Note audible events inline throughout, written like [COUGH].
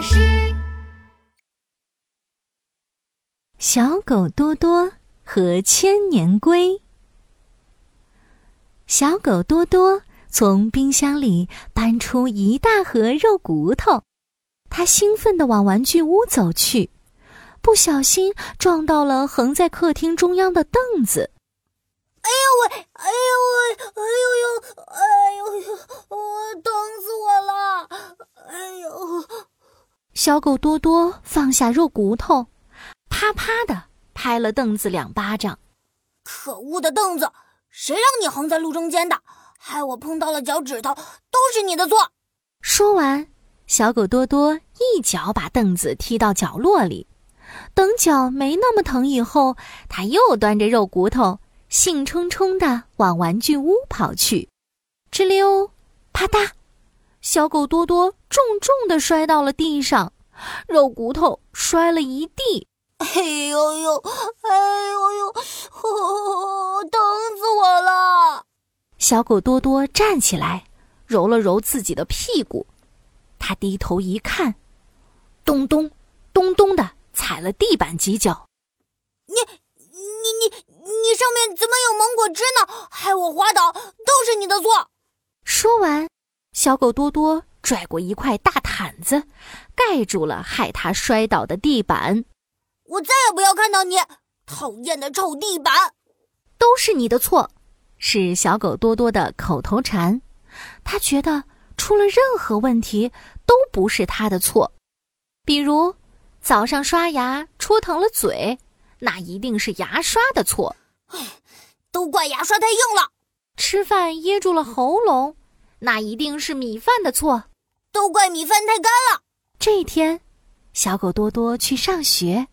巴士。小狗多多和千年龟。小狗多多从冰箱里搬出一大盒肉骨头，它兴奋地往玩具屋走去，不小心撞到了横在客厅中央的凳子。哎呦喂！哎呦喂！哎呦呦！哎呦呦！我疼死我了！小狗多多放下肉骨头，啪啪的拍了凳子两巴掌。可恶的凳子！谁让你横在路中间的，害我碰到了脚趾头，都是你的错！说完，小狗多多一脚把凳子踢到角落里。等脚没那么疼以后，他又端着肉骨头。兴冲冲地往玩具屋跑去，吱溜，啪嗒，小狗多多重重的摔到了地上，肉骨头摔了一地。哎呦呦，哎呦呦，疼死我了！小狗多多站起来，揉了揉自己的屁股，他低头一看，咚咚，咚咚的踩了地板几脚。你，你，你。你上面怎么有芒果汁呢？害我滑倒，都是你的错。说完，小狗多多拽过一块大毯子，盖住了害他摔倒的地板。我再也不要看到你，讨厌的臭地板！都是你的错，是小狗多多的口头禅。他觉得出了任何问题都不是他的错，比如早上刷牙戳疼了嘴，那一定是牙刷的错。都怪牙刷太硬了，吃饭噎住了喉咙，那一定是米饭的错。都怪米饭太干了。这一天，小狗多多去上学，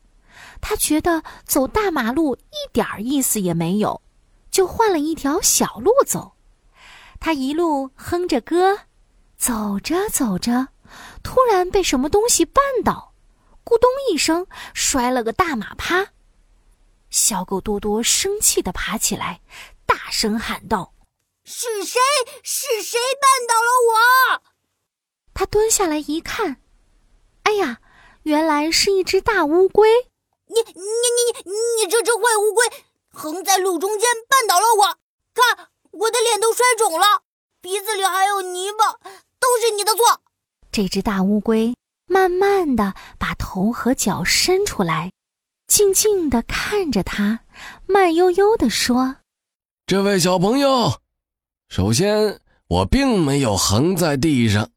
他觉得走大马路一点意思也没有，就换了一条小路走。他一路哼着歌，走着走着，突然被什么东西绊倒，咕咚一声，摔了个大马趴。小狗多多生气的爬起来，大声喊道：“是谁？是谁绊倒了我？”他蹲下来一看，哎呀，原来是一只大乌龟！你、你、你、你、你这只坏乌龟，横在路中间绊倒了我！看，我的脸都摔肿了，鼻子里还有泥巴，都是你的错！这只大乌龟慢慢的把头和脚伸出来。静静的看着他，慢悠悠的说：“这位小朋友，首先我并没有横在地上，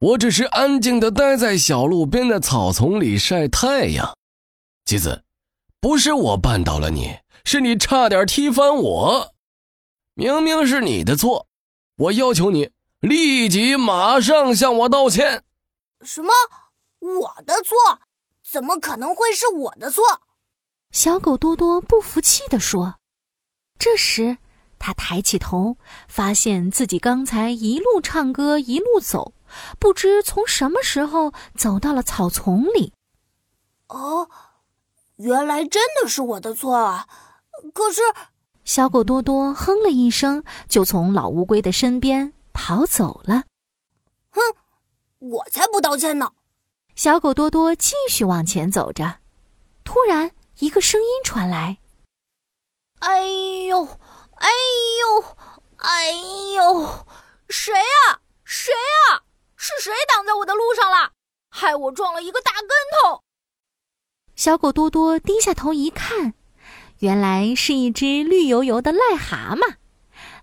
我只是安静的待在小路边的草丛里晒太阳。吉子，不是我绊倒了你，是你差点踢翻我，明明是你的错，我要求你立即马上向我道歉。”什么？我的错？怎么可能会是我的错？小狗多多不服气地说。这时，他抬起头，发现自己刚才一路唱歌一路走，不知从什么时候走到了草丛里。哦，原来真的是我的错啊！可是，小狗多多哼了一声，就从老乌龟的身边跑走了。哼，我才不道歉呢！小狗多多继续往前走着，突然一个声音传来：“哎呦，哎呦，哎呦，谁啊？谁啊？是谁挡在我的路上了？害我撞了一个大跟头！”小狗多多低下头一看，原来是一只绿油油的癞蛤蟆。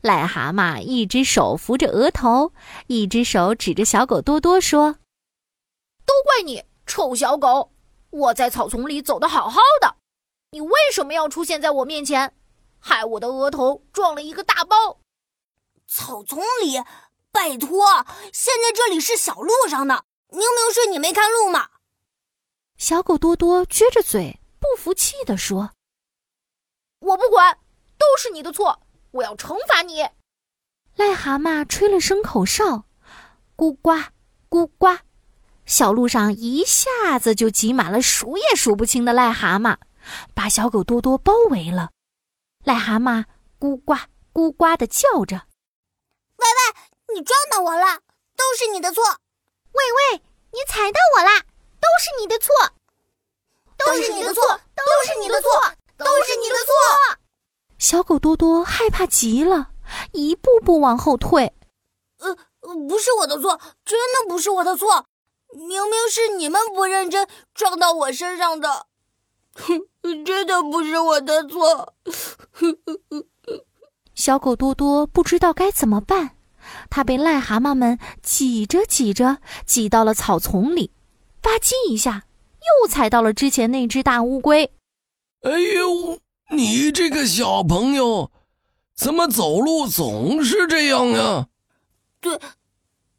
癞蛤蟆一只手扶着额头，一只手指着小狗多多说。都怪你，臭小狗！我在草丛里走的好好的，你为什么要出现在我面前，害我的额头撞了一个大包？草丛里？拜托，现在这里是小路上呢，明明是你没看路嘛！小狗多多撅着嘴，不服气地说：“我不管，都是你的错，我要惩罚你！”癞蛤蟆吹了声口哨，咕呱，咕呱。小路上一下子就挤满了数也数不清的癞蛤蟆，把小狗多多包围了。癞蛤蟆咕呱咕呱的叫着：“喂喂，你撞到我了，都是你的错！喂喂，你踩到我啦！都是你的错，都是你的错，都是你的错，都是你的错！小狗多多害怕极了，一步步往后退。呃，不是我的错，真的不是我的错，明明是你们不认真撞到我身上的，哼 [LAUGHS] 真的不是我的错。[LAUGHS] 小狗多多不知道该怎么办。他被癞蛤蟆们挤着挤着挤到了草丛里，吧唧一下，又踩到了之前那只大乌龟。哎呦，你这个小朋友，怎么走路总是这样呀？对，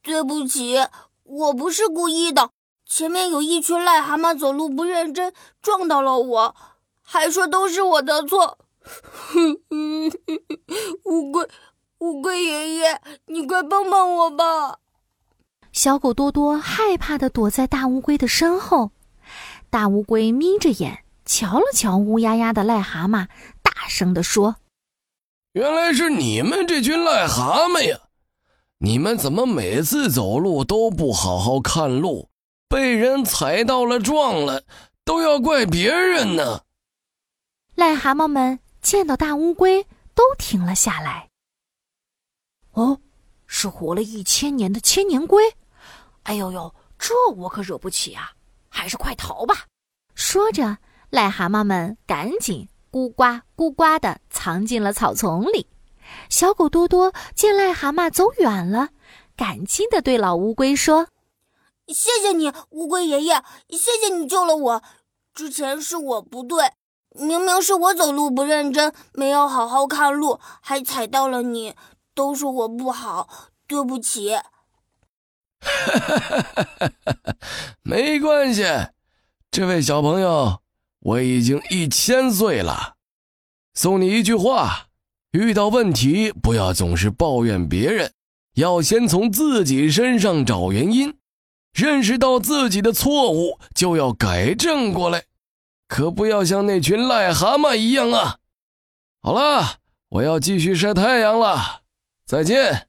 对不起，我不是故意的。前面有一群癞蛤蟆走路不认真，撞到了我，还说都是我的错。[LAUGHS] 乌龟。乌龟爷爷，你快帮帮我吧！小狗多多害怕的躲在大乌龟的身后。大乌龟眯着眼瞧了瞧乌压压的癞蛤蟆，大声的说：“原来是你们这群癞蛤蟆呀！你们怎么每次走路都不好好看路，被人踩到了撞了，都要怪别人呢？”癞蛤蟆们见到大乌龟，都停了下来。哦，是活了一千年的千年龟！哎呦呦，这我可惹不起啊！还是快逃吧！说着，癞蛤蟆们赶紧咕呱咕呱的藏进了草丛里。小狗多多见癞蛤蟆走远了，感激的对老乌龟说：“谢谢你，乌龟爷爷，谢谢你救了我。之前是我不对，明明是我走路不认真，没有好好看路，还踩到了你。”都是我不好，对不起。[LAUGHS] 没关系，这位小朋友，我已经一千岁了。送你一句话：遇到问题不要总是抱怨别人，要先从自己身上找原因，认识到自己的错误就要改正过来，可不要像那群癞蛤蟆一样啊！好了，我要继续晒太阳了。再见。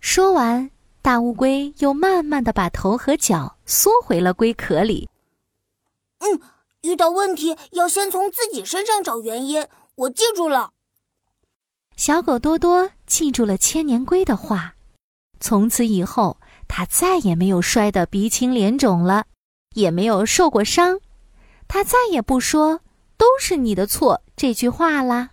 说完，大乌龟又慢慢的把头和脚缩回了龟壳里。嗯，遇到问题要先从自己身上找原因，我记住了。小狗多多记住了千年龟的话，从此以后，它再也没有摔得鼻青脸肿了，也没有受过伤，它再也不说“都是你的错”这句话啦。